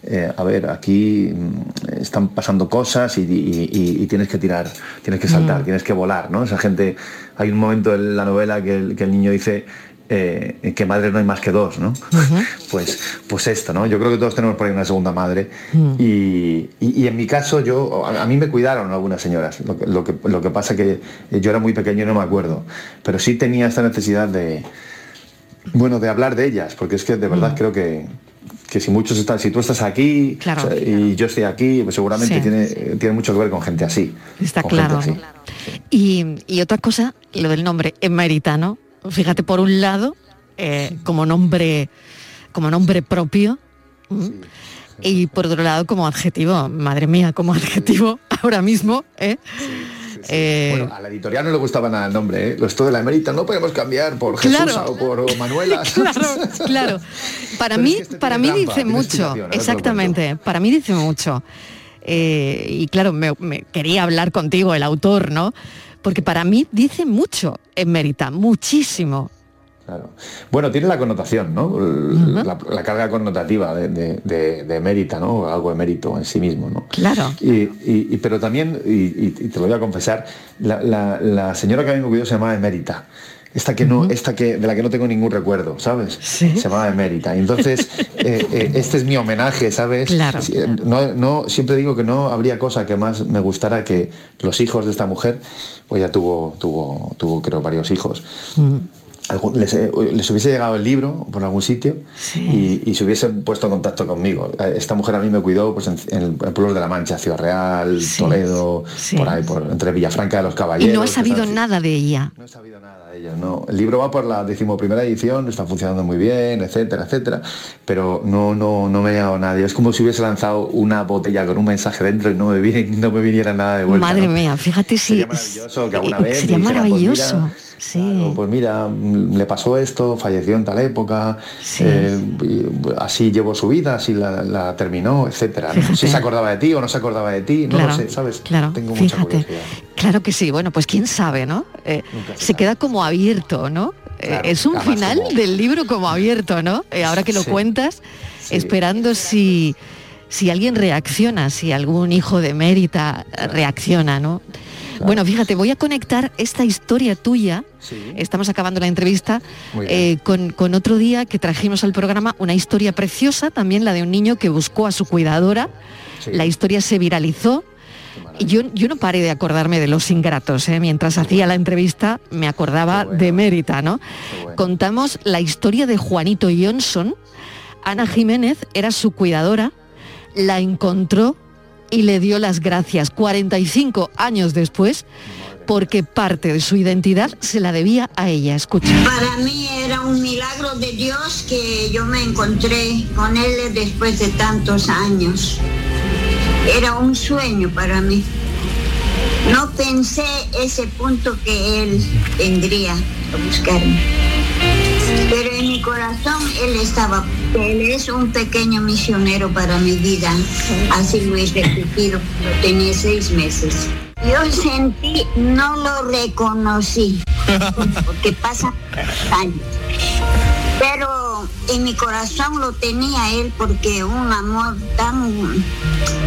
eh, a ver, aquí mm, están pasando cosas y, y- y- y tienes que tirar, tienes que saltar, Mm. tienes que volar, ¿no? Esa gente, hay un momento en la novela que el, que el niño dice eh, que madre no hay más que dos, ¿no? Pues, pues esto, ¿no? Yo creo que todos tenemos por ahí una segunda madre. Y, y- y en mi caso, yo, a, a mí me cuidaron algunas señoras. Lo que, lo, que, lo que pasa que yo era muy pequeño y no me acuerdo. Pero sí tenía esta necesidad de, bueno, de hablar de ellas, porque es que de verdad creo que, que si muchos están, si tú estás aquí Claro. o sea, y yo estoy aquí, pues seguramente Sí. tiene, tiene mucho que ver con gente así. Está con claro. así. Y, y otra cosa, lo del nombre, emerita, ¿no? Fíjate, por un lado, eh, como nombre, como nombre propio, y por otro lado, como adjetivo, madre mía, como adjetivo, ahora mismo. ¿eh? Eh, Bueno, a la editorial no le gustaba nada el nombre, ¿eh? Esto de la emérita no podemos cambiar por Jesús Claro. o por Manuela. claro, claro. Para Pero es mí, que este para tiene mí trampa, dice mucho. Exactamente. Para mí dice mucho. Eh, y claro, me, me quería hablar contigo, el autor, ¿no? Porque para mí dice mucho emérita, muchísimo. Claro. Bueno, tiene la connotación, ¿no? La, la carga connotativa de, de, de- de emérita, ¿no? Algo emérito en sí mismo, ¿no? Claro. Y, y- y- pero también, y, te lo voy a confesar, la, la- la señora que a mí me cuidó se llamaba Emérita. Esta que no, esta que de la que no tengo ningún recuerdo, ¿sabes? Se llamaba Emérita. Y entonces, eh, eh, este es mi homenaje, ¿sabes? Claro. Si- No, no, siempre digo que no habría cosa que más me gustara que los hijos de esta mujer, pues ya tuvo, tuvo, tuvo creo varios hijos. algún- les, les hubiese llegado el libro por algún sitio y, y se hubiesen puesto en contacto conmigo. Esta mujer a mí me cuidó pues, en, en el pueblo de la Mancha, Ciudad Real, Toledo, por ahí, por, entre Villafranca de los Y Caballeros. no has sabido cosas así. nada de ella. Ella, no. El libro va por la decimoprimera edición, está funcionando muy bien, etcétera, etcétera, pero no, no, no me ha llegado nadie. Es como si hubiese lanzado una botella con un mensaje dentro y no me, vi- no me viniera nada de vuelta. Madre ¿no? mía, fíjate si... Sería maravilloso que alguna eh, vez Sería dijera, pues maravilloso. mira, sí. Claro, pues mira, mm, le pasó esto, falleció en tal época, eh, así llevó su vida, así la, la terminó, etcétera. Si se acordaba de ti o no se acordaba de ti, no lo sé, ¿sabes? claro, Tengo mucha fíjate. curiosidad. Claro que sí, bueno, pues quién sabe, ¿no? Eh, se queda como abierto, ¿no? Eh, es un final como- del libro como abierto, ¿no? Eh, ahora que lo Sí. cuentas, esperando si, si alguien reacciona, si algún hijo de Mérita reacciona, ¿no? Bueno, fíjate, voy a conectar esta historia tuya, estamos acabando la entrevista, eh, con, con otro día que trajimos al programa una historia preciosa, también la de un niño que buscó a su cuidadora. La historia se viralizó. Yo, yo no paré de acordarme de los ingratos, ¿eh? mientras hacía la entrevista me acordaba de Mérita, ¿no? Contamos la historia de Juanito Johnson. Ana Jiménez era su cuidadora, la encontró y le dio las gracias 45 años después porque parte de su identidad se la debía a ella. Escucha. Para mí era un milagro de Dios que yo me encontré con él después de tantos años. Era un sueño para mí. No pensé ese punto que él tendría a buscarme. Pero corazón él estaba, él es un pequeño misionero para mi vida. Así lo he repetido, tenía seis meses. Yo sentí, no lo reconocí, porque pasa años. Pero en mi corazón lo tenía él porque un amor tan,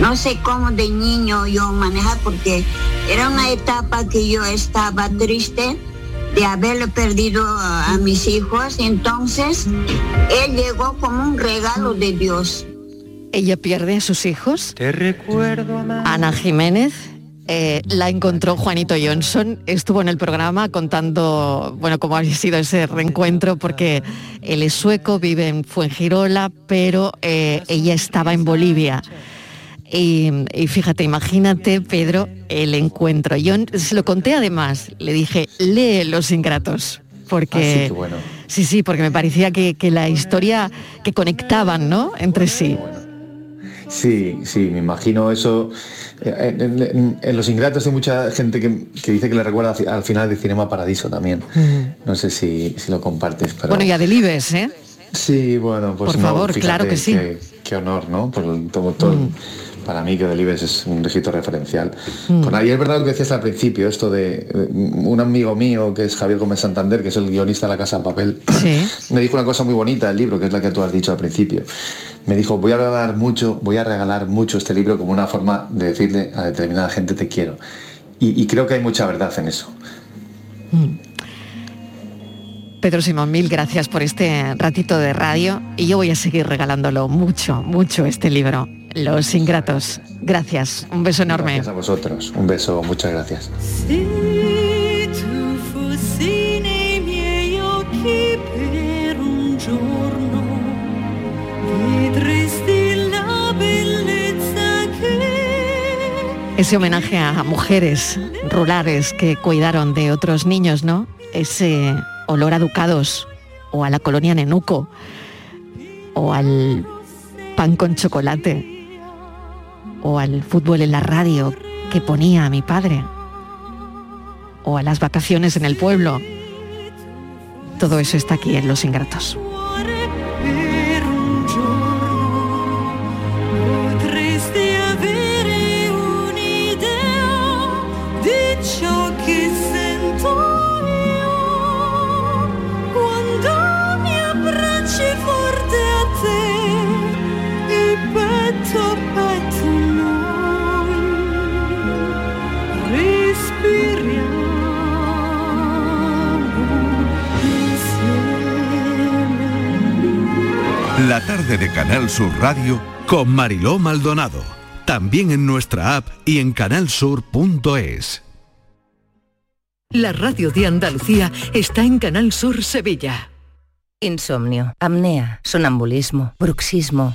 no sé cómo de niño yo manejar, porque era una etapa que yo estaba triste de haberle perdido a, a mis hijos. Entonces, él llegó como un regalo de Dios. Ella pierde a sus hijos. Te recuerdo, Ana Jiménez. eh, la encontró Juanito Johnson, estuvo en el programa contando, bueno, cómo había sido ese reencuentro, porque él es sueco, vive en Fuengirola, pero eh, ella estaba en Bolivia. Y, y fíjate, imagínate, Pedro, el encuentro. Yo se lo conté además, le dije, lee Los Ingratos, porque... Ah, sí, qué bueno. Sí, sí, porque me parecía que, que la historia que conectaban, ¿no? Entre sí. Sí, sí, me imagino eso. Eh, En, en- en Los Ingratos hay mucha gente que, que dice que le recuerda al final de Cinema Paradiso también. No sé si, si lo compartes, pero... Bueno, y a Delibes, ¿eh? Sí, bueno, pues Por no, favor, claro que sí. Qué, honor, ¿no? Por el- todo, todo- Para mí que Delibes es un registro referencial. Mm. Nada, y es verdad lo que decías al principio, esto de un amigo mío que es Javier Gómez Santander, que es el guionista de La Casa de Papel, me dijo una cosa muy bonita del libro, que es la que tú has dicho al principio. Me dijo, voy a regalar mucho, voy a regalar mucho este libro como una forma de decirle a determinada gente te quiero. Y, y creo que hay mucha verdad en eso. Pedro Simón, mil gracias por este ratito de radio y yo voy a seguir regalándolo mucho, mucho este libro, Los Ingratos. Gracias, un beso enorme. Gracias a vosotros. Un beso, muchas gracias. Ese homenaje a mujeres rurales que cuidaron de otros niños, ¿no? Ese olor a ducados o a la colonia Nenuco o al pan con chocolate. O al fútbol en la radio que ponía a mi padre, o a las vacaciones en el pueblo. Todo eso está aquí en Los Ingratos. Canal Sur Radio con Mariló Maldonado. También en nuestra app y en canalsur.es. La radio de Andalucía está en Canal Sur Sevilla. Insomnio, apnea, sonambulismo, bruxismo.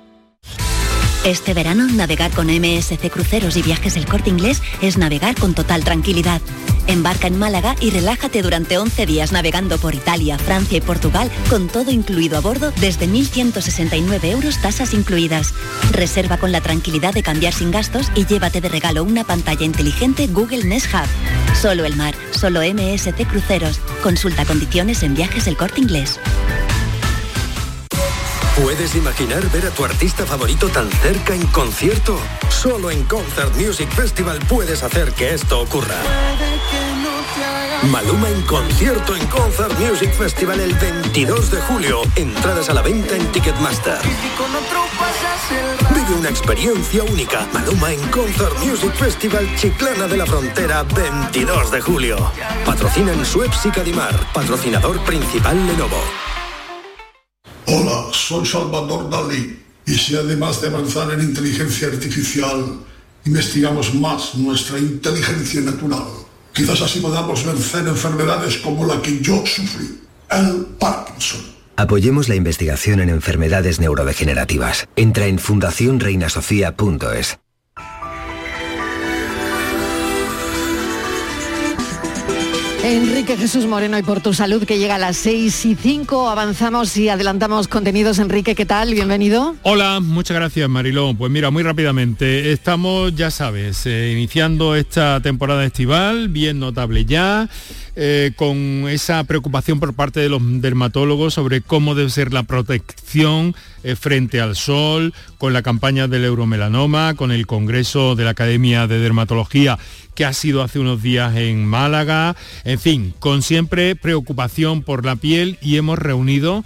Este verano, navegar con MSC Cruceros y Viajes del Corte Inglés es navegar con total tranquilidad. Embarca en Málaga y relájate durante 11 días navegando por Italia, Francia y Portugal con todo incluido a bordo desde 1.169 euros tasas incluidas. Reserva con la tranquilidad de cambiar sin gastos y llévate de regalo una pantalla inteligente Google Nest Hub. Solo el mar, solo MSC Cruceros. Consulta condiciones en Viajes del Corte Inglés. ¿Puedes imaginar ver a tu artista favorito tan cerca en concierto? Solo en Concert Music Festival puedes hacer que esto ocurra. Maluma en concierto en Concert Music Festival el 22 de julio. Entradas a la venta en Ticketmaster. Vive una experiencia única. Maluma en Concert Music Festival Chiclana de la Frontera 22 de julio. Patrocinan Suez y Cadimar. Patrocinador principal Lenovo. Hola, soy Salvador Dalí. Y si además de avanzar en inteligencia artificial, investigamos más nuestra inteligencia natural, quizás así podamos vencer enfermedades como la que yo sufrí, el Parkinson. Apoyemos la investigación en enfermedades neurodegenerativas. Entra en fundacionreinasofía.es. Enrique Jesús Moreno y por tu salud que llega a las 6 y 5. Avanzamos y adelantamos contenidos. Enrique, ¿qué tal? Bienvenido. Hola, muchas gracias Marilón. Pues mira, muy rápidamente, estamos, ya sabes, eh, iniciando esta temporada estival, bien notable ya, eh, con esa preocupación por parte de los dermatólogos sobre cómo debe ser la protección eh, frente al sol, con la campaña del euromelanoma, con el Congreso de la Academia de Dermatología que ha sido hace unos días en Málaga, en fin, con siempre preocupación por la piel y hemos reunido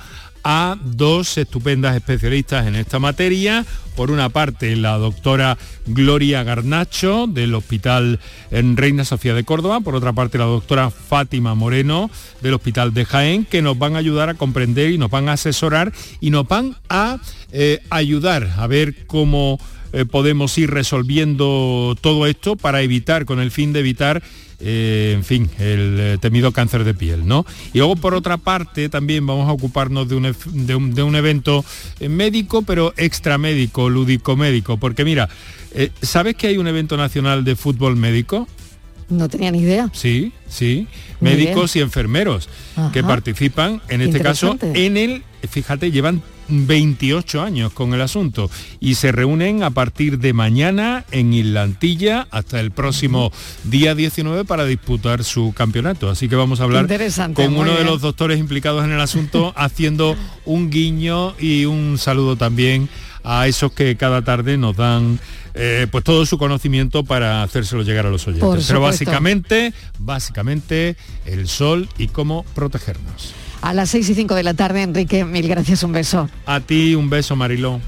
a dos estupendas especialistas en esta materia. Por una parte, la doctora Gloria Garnacho del Hospital en Reina Sofía de Córdoba. Por otra parte, la doctora Fátima Moreno del Hospital de Jaén, que nos van a ayudar a comprender y nos van a asesorar y nos van a eh, ayudar a ver cómo eh, podemos ir resolviendo todo esto para evitar, con el fin de evitar eh, en fin, el eh, temido cáncer de piel, ¿no? Y luego por otra parte también vamos a ocuparnos de un, de un- de un evento eh, médico, pero extramédico, lúdico médico, porque mira, eh, ¿sabes que hay un evento nacional de fútbol médico? No tenía ni idea. Sí, sí, médicos y enfermeros que participan, en este caso, en el, fíjate, llevan 28 años con el asunto y se reúnen a partir de mañana en Islantilla hasta el próximo día 19 para disputar su campeonato. Así que vamos a hablar con uno de los doctores implicados en el asunto haciendo un guiño y un saludo también a esos que cada tarde nos dan eh, pues todo su conocimiento para hacérselo llegar a los oyentes. Pero básicamente, básicamente el sol y cómo protegernos. A las 6 y 5 de la tarde, Enrique, mil gracias, un beso. A ti un beso, Mariló.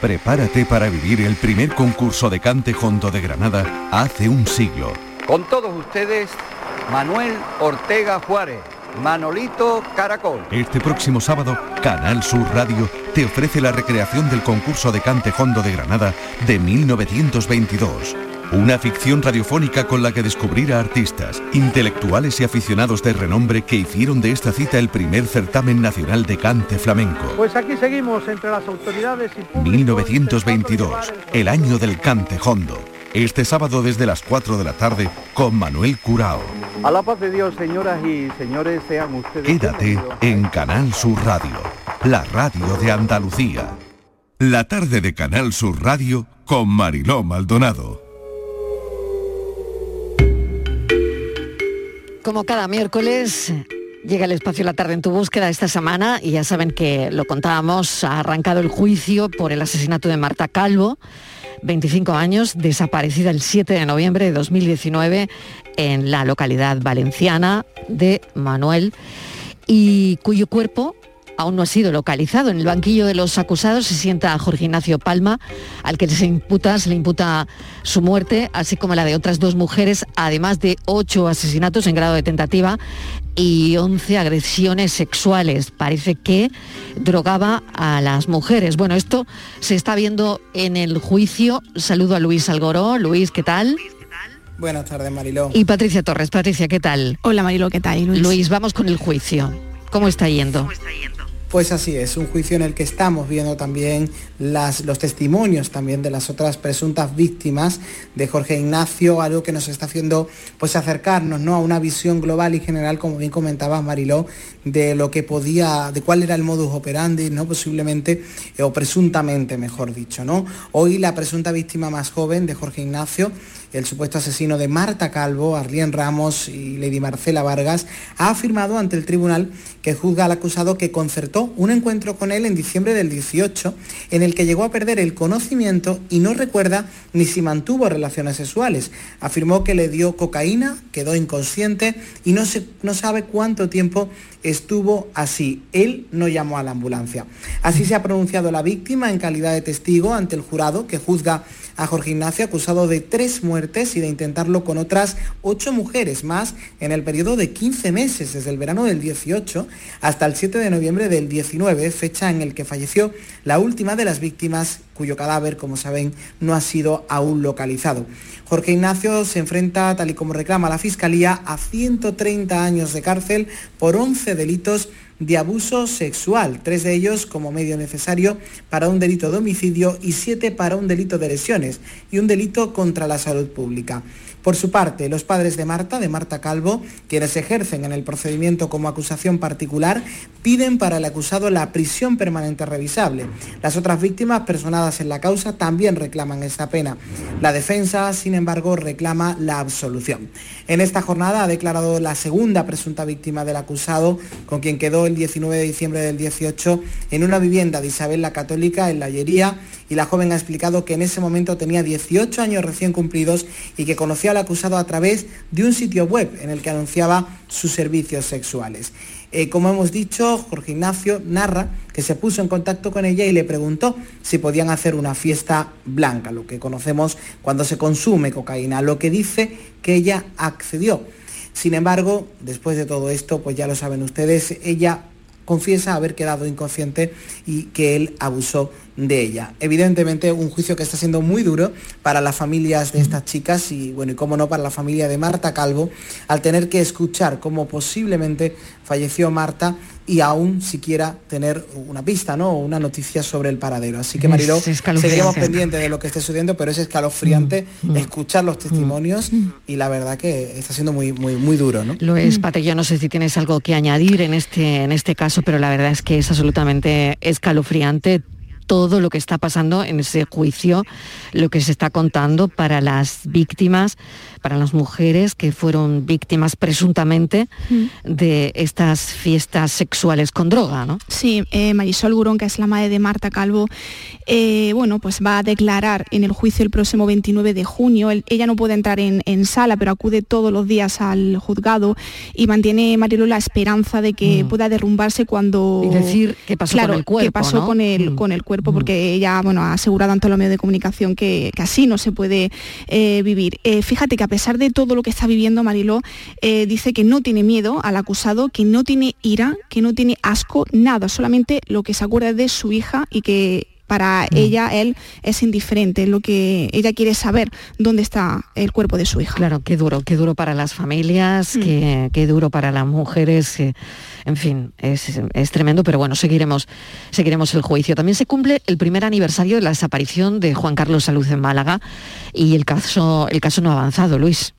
Prepárate para vivir el primer concurso de cante hondo de Granada hace un siglo. Con todos ustedes, Manuel Ortega Juárez, Manolito Caracol. Este próximo sábado, Canal Sur Radio te ofrece la recreación del concurso de cante hondo de Granada de 1922. Una ficción radiofónica con la que descubrir a artistas, intelectuales y aficionados de renombre que hicieron de esta cita el primer certamen nacional de cante flamenco. Pues aquí seguimos entre las autoridades y 1922, el año del cante hondo. Este sábado desde las 4 de la tarde con Manuel Curao. A la paz de Dios, señoras y señores, sean ustedes Quédate en Canal Sur Radio, la radio de Andalucía. La tarde de Canal Sur Radio con Mariló Maldonado. Como cada miércoles, llega el espacio La Tarde en tu búsqueda esta semana y ya saben que lo contábamos, ha arrancado el juicio por el asesinato de Marta Calvo, 25 años, desaparecida el 7 de noviembre de 2019 en la localidad valenciana de Manuel y cuyo cuerpo aún no ha sido localizado. En el banquillo de los acusados se sienta Jorge Ignacio Palma, al que se imputa, se le imputa su muerte, así como la de otras dos mujeres, además de ocho asesinatos en grado de tentativa y 11 agresiones sexuales. Parece que drogaba a las mujeres. Bueno, esto se está viendo en el juicio. Saludo a Luis Algoró. Luis, ¿qué tal? Buenas tardes, Mariló. Y Patricia Torres. Patricia, ¿qué tal? Hola Marilo, ¿qué tal? Luis? Luis, vamos con el juicio. ¿Cómo está yendo? Pues así es, un juicio en el que estamos viendo también las, los testimonios también de las otras presuntas víctimas de Jorge Ignacio, algo que nos está haciendo pues acercarnos ¿no? a una visión global y general, como bien comentaba Mariló, de lo que podía, de cuál era el modus operandi, ¿no? posiblemente, eh, o presuntamente, mejor dicho. ¿no? Hoy la presunta víctima más joven de Jorge Ignacio el supuesto asesino de Marta Calvo, Arlien Ramos y Lady Marcela Vargas, ha afirmado ante el tribunal que juzga al acusado que concertó un encuentro con él en diciembre del 18, en el que llegó a perder el conocimiento y no recuerda ni si mantuvo relaciones sexuales. Afirmó que le dio cocaína, quedó inconsciente y no, se, no sabe cuánto tiempo estuvo así. Él no llamó a la ambulancia. Así se ha pronunciado la víctima en calidad de testigo ante el jurado que juzga a Jorge Ignacio acusado de tres muertes y de intentarlo con otras ocho mujeres más en el periodo de 15 meses, desde el verano del 18 hasta el 7 de noviembre del 19, fecha en el que falleció la última de las víctimas cuyo cadáver, como saben, no ha sido aún localizado. Jorge Ignacio se enfrenta, tal y como reclama la Fiscalía, a 130 años de cárcel por 11 delitos de abuso sexual, tres de ellos como medio necesario para un delito de homicidio y siete para un delito de lesiones y un delito contra la salud pública. Por su parte, los padres de Marta, de Marta Calvo, quienes ejercen en el procedimiento como acusación particular, piden para el acusado la prisión permanente revisable. Las otras víctimas personadas en la causa también reclaman esta pena. La defensa, sin embargo, reclama la absolución. En esta jornada ha declarado la segunda presunta víctima del acusado, con quien quedó el 19 de diciembre del 18 en una vivienda de Isabel la Católica en La Llería y la joven ha explicado que en ese momento tenía 18 años recién cumplidos y que conocía al acusado a través de un sitio web en el que anunciaba sus servicios sexuales. Eh, como hemos dicho, Jorge Ignacio narra que se puso en contacto con ella y le preguntó si podían hacer una fiesta blanca, lo que conocemos cuando se consume cocaína, lo que dice que ella accedió. Sin embargo, después de todo esto, pues ya lo saben ustedes, ella confiesa haber quedado inconsciente y que él abusó de ella. Evidentemente un juicio que está siendo muy duro para las familias de estas chicas y bueno, y cómo no para la familia de Marta Calvo al tener que escuchar cómo posiblemente falleció Marta y aún siquiera tener una pista, ¿no? O una noticia sobre el paradero. Así que Mariló, seguiremos pendientes de lo que esté sucediendo, pero es escalofriante Mm, escuchar los testimonios y la verdad que está siendo muy, muy, muy duro, ¿no? Lo es, Pate, yo no sé si tienes algo que añadir en este, en este caso, pero la verdad es que es absolutamente escalofriante todo lo que está pasando en ese juicio, lo que se está contando para las víctimas, para las mujeres que fueron víctimas presuntamente de estas fiestas sexuales con droga, ¿no? Sí, eh, Marisol Gurón, que es la madre de Marta Calvo, eh, bueno, pues va a declarar en el juicio el próximo 29 de junio. El- ella no puede entrar en, en sala, pero acude todos los días al juzgado y mantiene Marilo la esperanza de que pueda derrumbarse cuando... Mm. Y decir qué pasó Claro, con el cuerpo, qué pasó ¿no? con, el, Mm. con el cuerpo, porque ella bueno, ha asegurado ante los medios de comunicación que, que así no se puede eh, vivir. Eh, fíjate que a pesar de todo lo que está viviendo Mariló, eh, dice que no tiene miedo al acusado, que no tiene ira, que no tiene asco, nada, solamente lo que se acuerda de su hija y que para Mm. ella, él es indiferente, lo que ella quiere saber dónde está el cuerpo de su hija. Claro, qué duro, qué duro para las familias, Mm. qué, qué duro para las mujeres, que, en fin, es, es tremendo, pero bueno, seguiremos, seguiremos el juicio. También se cumple el primer aniversario de la desaparición de Juan Carlos Salud en Málaga y el caso, el caso no ha avanzado, Luis.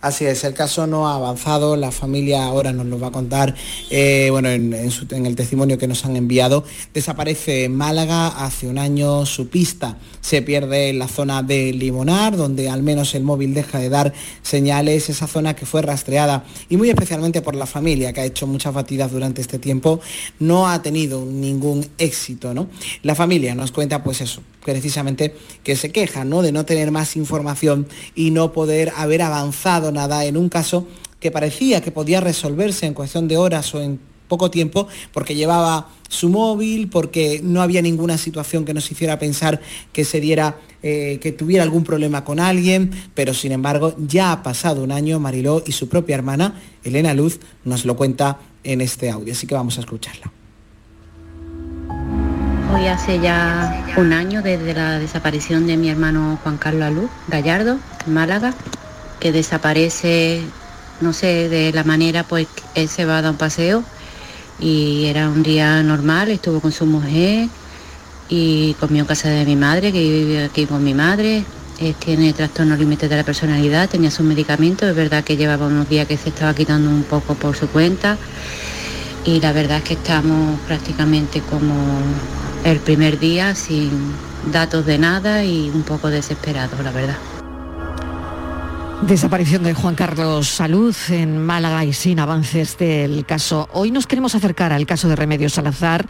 Así es, el caso no ha avanzado, la familia ahora nos lo va a contar, eh, bueno, en, el testimonio que nos han enviado. Desaparece Málaga hace un año, su pista se pierde en la zona de Limonar, donde al menos el móvil deja de dar señales, esa zona que fue rastreada y muy especialmente por la familia, que ha hecho muchas batidas durante este tiempo, no ha tenido ningún éxito, ¿no? La familia nos cuenta pues eso, precisamente que se queja ¿no? de no tener más información y no poder haber avanzado nada en un caso que parecía que podía resolverse en cuestión de horas o en poco tiempo porque llevaba su móvil, porque no había ninguna situación que nos hiciera pensar que se diera, eh, que tuviera algún problema con alguien, pero sin embargo ya ha pasado un año, Mariló y su propia hermana, Elena Luz, nos lo cuenta en este audio, así que vamos a escucharla. Hoy hace ya un año desde la desaparición de mi hermano Juan Carlos Alú Gallardo, Málaga, que desaparece, no sé, de la manera pues él se va a dar un paseo y era un día normal, estuvo con su mujer y comió en casa de mi madre, que vive aquí con mi madre. Él tiene trastorno límite de la personalidad, tenía sus medicamentos, es verdad que llevaba unos días que se estaba quitando un poco por su cuenta y la verdad es que estamos prácticamente como el primer día sin datos de nada y un poco desesperados, la verdad. Desaparición de Juan Carlos Salud en Málaga y sin avances del caso. Hoy nos queremos acercar al caso de Remedios Salazar,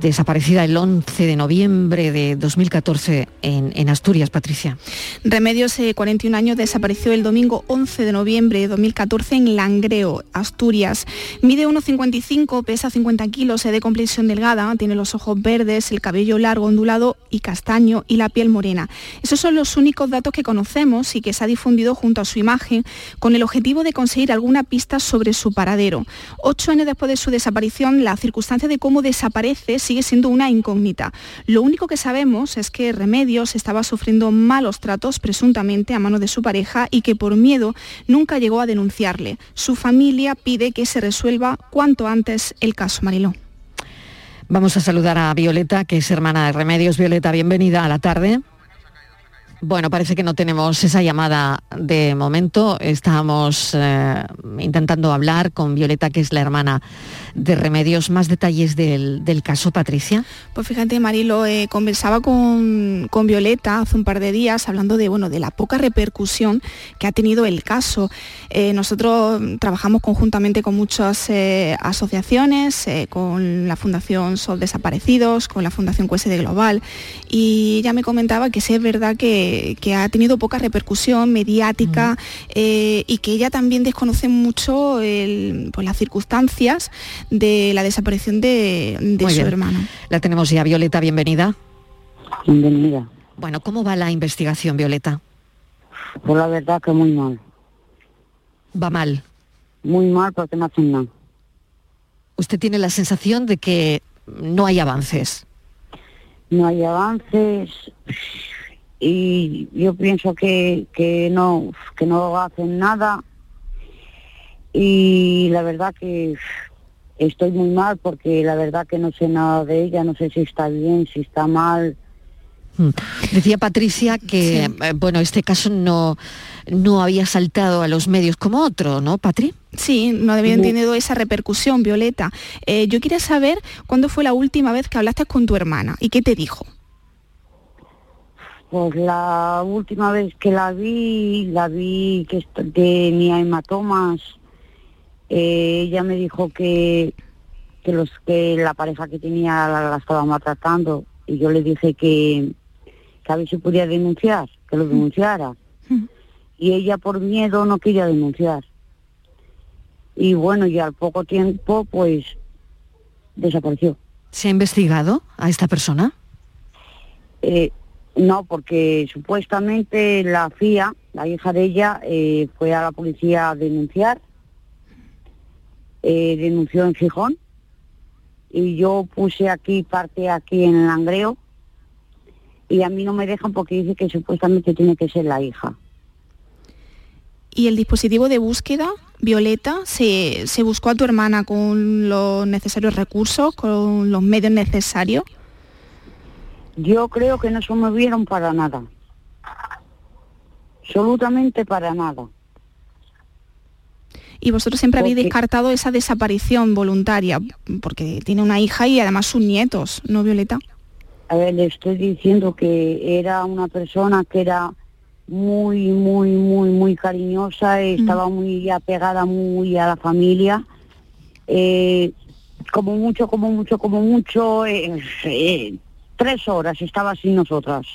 desaparecida el 11 de noviembre de 2014 en, en Asturias, Patricia. Remedios, eh, 41 años, desapareció el domingo 11 de noviembre de 2014 en Langreo, Asturias. Mide 1,55, pesa 50 kilos, es de complexión delgada, tiene los ojos verdes, el cabello largo, ondulado y castaño y la piel morena. Esos son los únicos datos que conocemos y que se ha difundido junto a su imagen con el objetivo de conseguir alguna pista sobre su paradero. Ocho años después de su desaparición, la circunstancia de cómo desaparece sigue siendo una incógnita. Lo único que sabemos es que Remedios estaba sufriendo malos tratos presuntamente a mano de su pareja y que por miedo nunca llegó a denunciarle. Su familia pide que se resuelva cuanto antes el caso Mariló. Vamos a saludar a Violeta, que es hermana de Remedios. Violeta, bienvenida a la tarde. Bueno, parece que no tenemos esa llamada de momento. Estábamos eh, intentando hablar con Violeta, que es la hermana de Remedios. Más detalles del, del caso, Patricia. Pues fíjate, Marilo, eh, conversaba con, con Violeta hace un par de días hablando de, bueno, de la poca repercusión que ha tenido el caso. Eh, nosotros trabajamos conjuntamente con muchas eh, asociaciones, eh, con la Fundación Sol Desaparecidos, con la Fundación QSD Global, y ella me comentaba que sí es verdad que, que ha tenido poca repercusión mediática eh, y que ella también desconoce mucho el- pues, las circunstancias de la desaparición de, de su bien. hermano. La tenemos ya. Violeta, bienvenida. Bienvenida. Bueno, ¿cómo va la investigación, Violeta? Pues la verdad que muy mal. Va mal. Muy mal porque no hacen nada. usted tiene la sensación de que no hay avances. No hay avances y yo pienso que, que no que no hacen nada y la verdad que estoy muy mal porque la verdad que no sé nada de ella, no sé si está bien, si está mal. Mm. Decía Patricia que, eh, bueno, este caso no, no había saltado a los medios como otro, ¿no, Patri? Sí, no habían tenido esa repercusión, Violeta. Eh, yo quería saber cuándo fue la última vez que hablaste con tu hermana y qué te dijo. Pues la última vez que la vi, la vi que tenía hematomas. Eh, ella me dijo que, que, los, que la pareja que tenía la, estaba maltratando y yo le dije que, que a ver si podía denunciar, que lo denunciara. Y ella por miedo no quería denunciar. Y bueno, y al poco tiempo pues desapareció. ¿Se ha investigado a esta persona? Eh, no, porque supuestamente la FIA, la hija de ella, eh, fue a la policía a denunciar, eh, denunció en Fijón, y yo puse aquí parte aquí en el y a mí no me dejan porque dice que supuestamente tiene que ser la hija. ¿Y el dispositivo de búsqueda, Violeta, se, se buscó a tu hermana con los necesarios recursos, con los medios necesarios? Yo creo que no se movieron para nada. Absolutamente para nada. Y vosotros siempre habéis descartado esa desaparición voluntaria, porque tiene una hija y además sus nietos, ¿no, Violeta? A ver, le estoy diciendo que era una persona que era muy, muy, muy, muy cariñosa, estaba muy apegada muy a la familia. Eh, como mucho, como mucho, como mucho, eh, eh, tres horas estaba sin nosotras.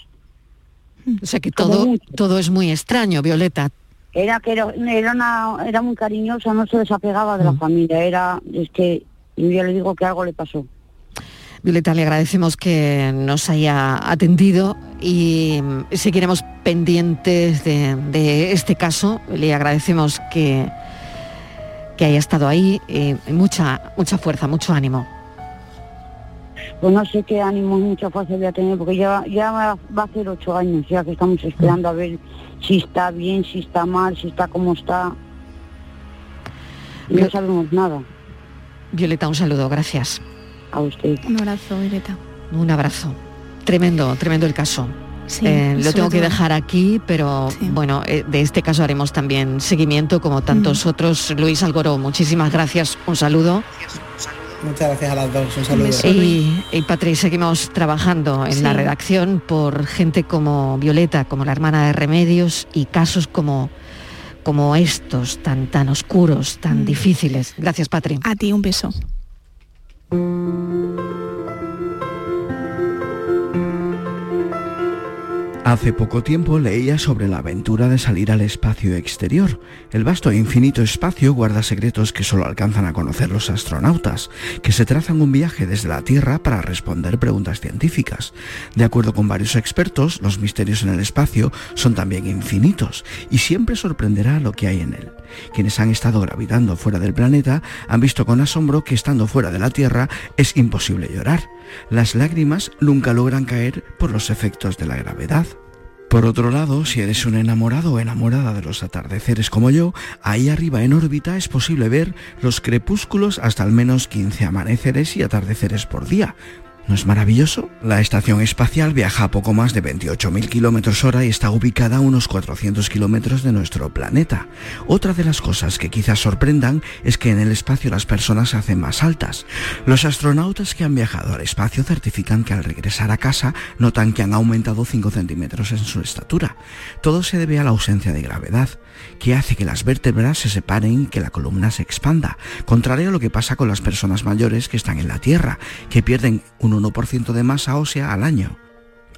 O sea que todo, todo es muy extraño, Violeta. Era que era, una, era muy cariñosa, no se desapegaba de la mm. familia, era, es que yo ya le digo que algo le pasó. Violeta, le agradecemos que nos haya atendido y seguiremos pendientes de, este caso. Le agradecemos que, que haya estado ahí y mucha, mucha fuerza, mucho ánimo pues no sé qué ánimo mucha fuerza voy a tener, porque ya, ya va a ser ocho años ya que estamos esperando a ver si está bien, si está mal, si está como está. no sabemos nada. Violeta, un saludo, gracias. A usted. Un abrazo, Violeta. Un abrazo. Tremendo, tremendo el caso. Eh, lo tengo que dejar aquí, pero bueno, eh, de este caso haremos también seguimiento como tantos otros. Luis Algoró, muchísimas gracias, un saludo. Muchas gracias a las dos, un saludo. Y, y seguimos trabajando en la redacción por gente como Violeta, como la hermana de Remedios y casos como como estos tan tan oscuros, tan mm. difíciles. Gracias, Patri. A ti un beso. Hace poco tiempo leía sobre la aventura de salir al espacio exterior. El vasto e infinito espacio guarda secretos que solo alcanzan a conocer los astronautas, que se trazan un viaje desde la Tierra para responder preguntas científicas. De acuerdo con varios expertos, los misterios en el espacio son también infinitos y siempre sorprenderá lo que hay en él. Quienes han estado gravitando fuera del planeta han visto con asombro que estando fuera de la Tierra es imposible llorar. Las lágrimas nunca logran caer por los efectos de la gravedad. Por otro lado, si eres un enamorado o enamorada de los atardeceres como yo, ahí arriba en órbita es posible ver los crepúsculos hasta al menos 15 amaneceres y atardeceres por día, ¿No es maravilloso? La estación espacial viaja a poco más de 28.000 kilómetros hora y está ubicada a unos 400 kilómetros de nuestro planeta. Otra de las cosas que quizás sorprendan es que en el espacio las personas se hacen más altas. Los astronautas que han viajado al espacio certifican que al regresar a casa notan que han aumentado 5 centímetros en su estatura. Todo se debe a la ausencia de gravedad, que hace que las vértebras se separen y que la columna se expanda, contrario a lo que pasa con las personas mayores que están en la Tierra, que pierden un 1% de masa ósea al año.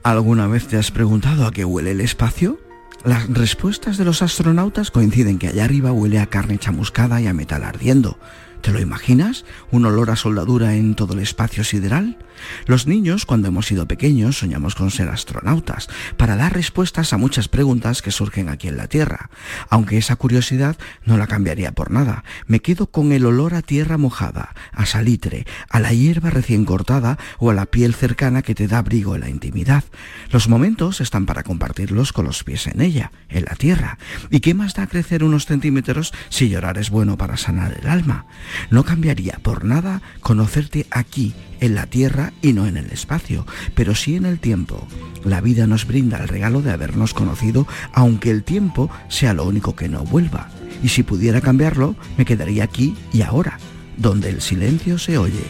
¿Alguna vez te has preguntado a qué huele el espacio? Las respuestas de los astronautas coinciden que allá arriba huele a carne chamuscada y a metal ardiendo. ¿Te lo imaginas? ¿Un olor a soldadura en todo el espacio sideral? Los niños, cuando hemos sido pequeños, soñamos con ser astronautas, para dar respuestas a muchas preguntas que surgen aquí en la Tierra. Aunque esa curiosidad no la cambiaría por nada. Me quedo con el olor a tierra mojada, a salitre, a la hierba recién cortada o a la piel cercana que te da abrigo en la intimidad. Los momentos están para compartirlos con los pies en ella, en la tierra. ¿Y qué más da crecer unos centímetros si llorar es bueno para sanar el alma? No cambiaría por nada conocerte aquí, en la tierra y no en el espacio, pero sí en el tiempo. La vida nos brinda el regalo de habernos conocido, aunque el tiempo sea lo único que no vuelva. Y si pudiera cambiarlo, me quedaría aquí y ahora, donde el silencio se oye.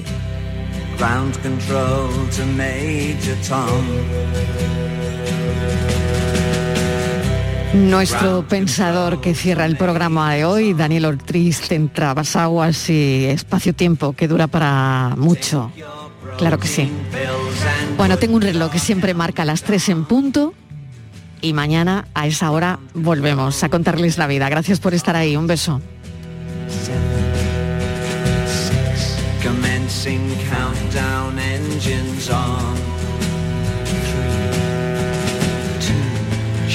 Nuestro pensador que cierra el programa de hoy, Daniel Ortiz, entra aguas y espacio-tiempo que dura para mucho. Claro que sí. Bueno, tengo un reloj que siempre marca las 3 en punto y mañana a esa hora volvemos a contarles la vida. Gracias por estar ahí. Un beso.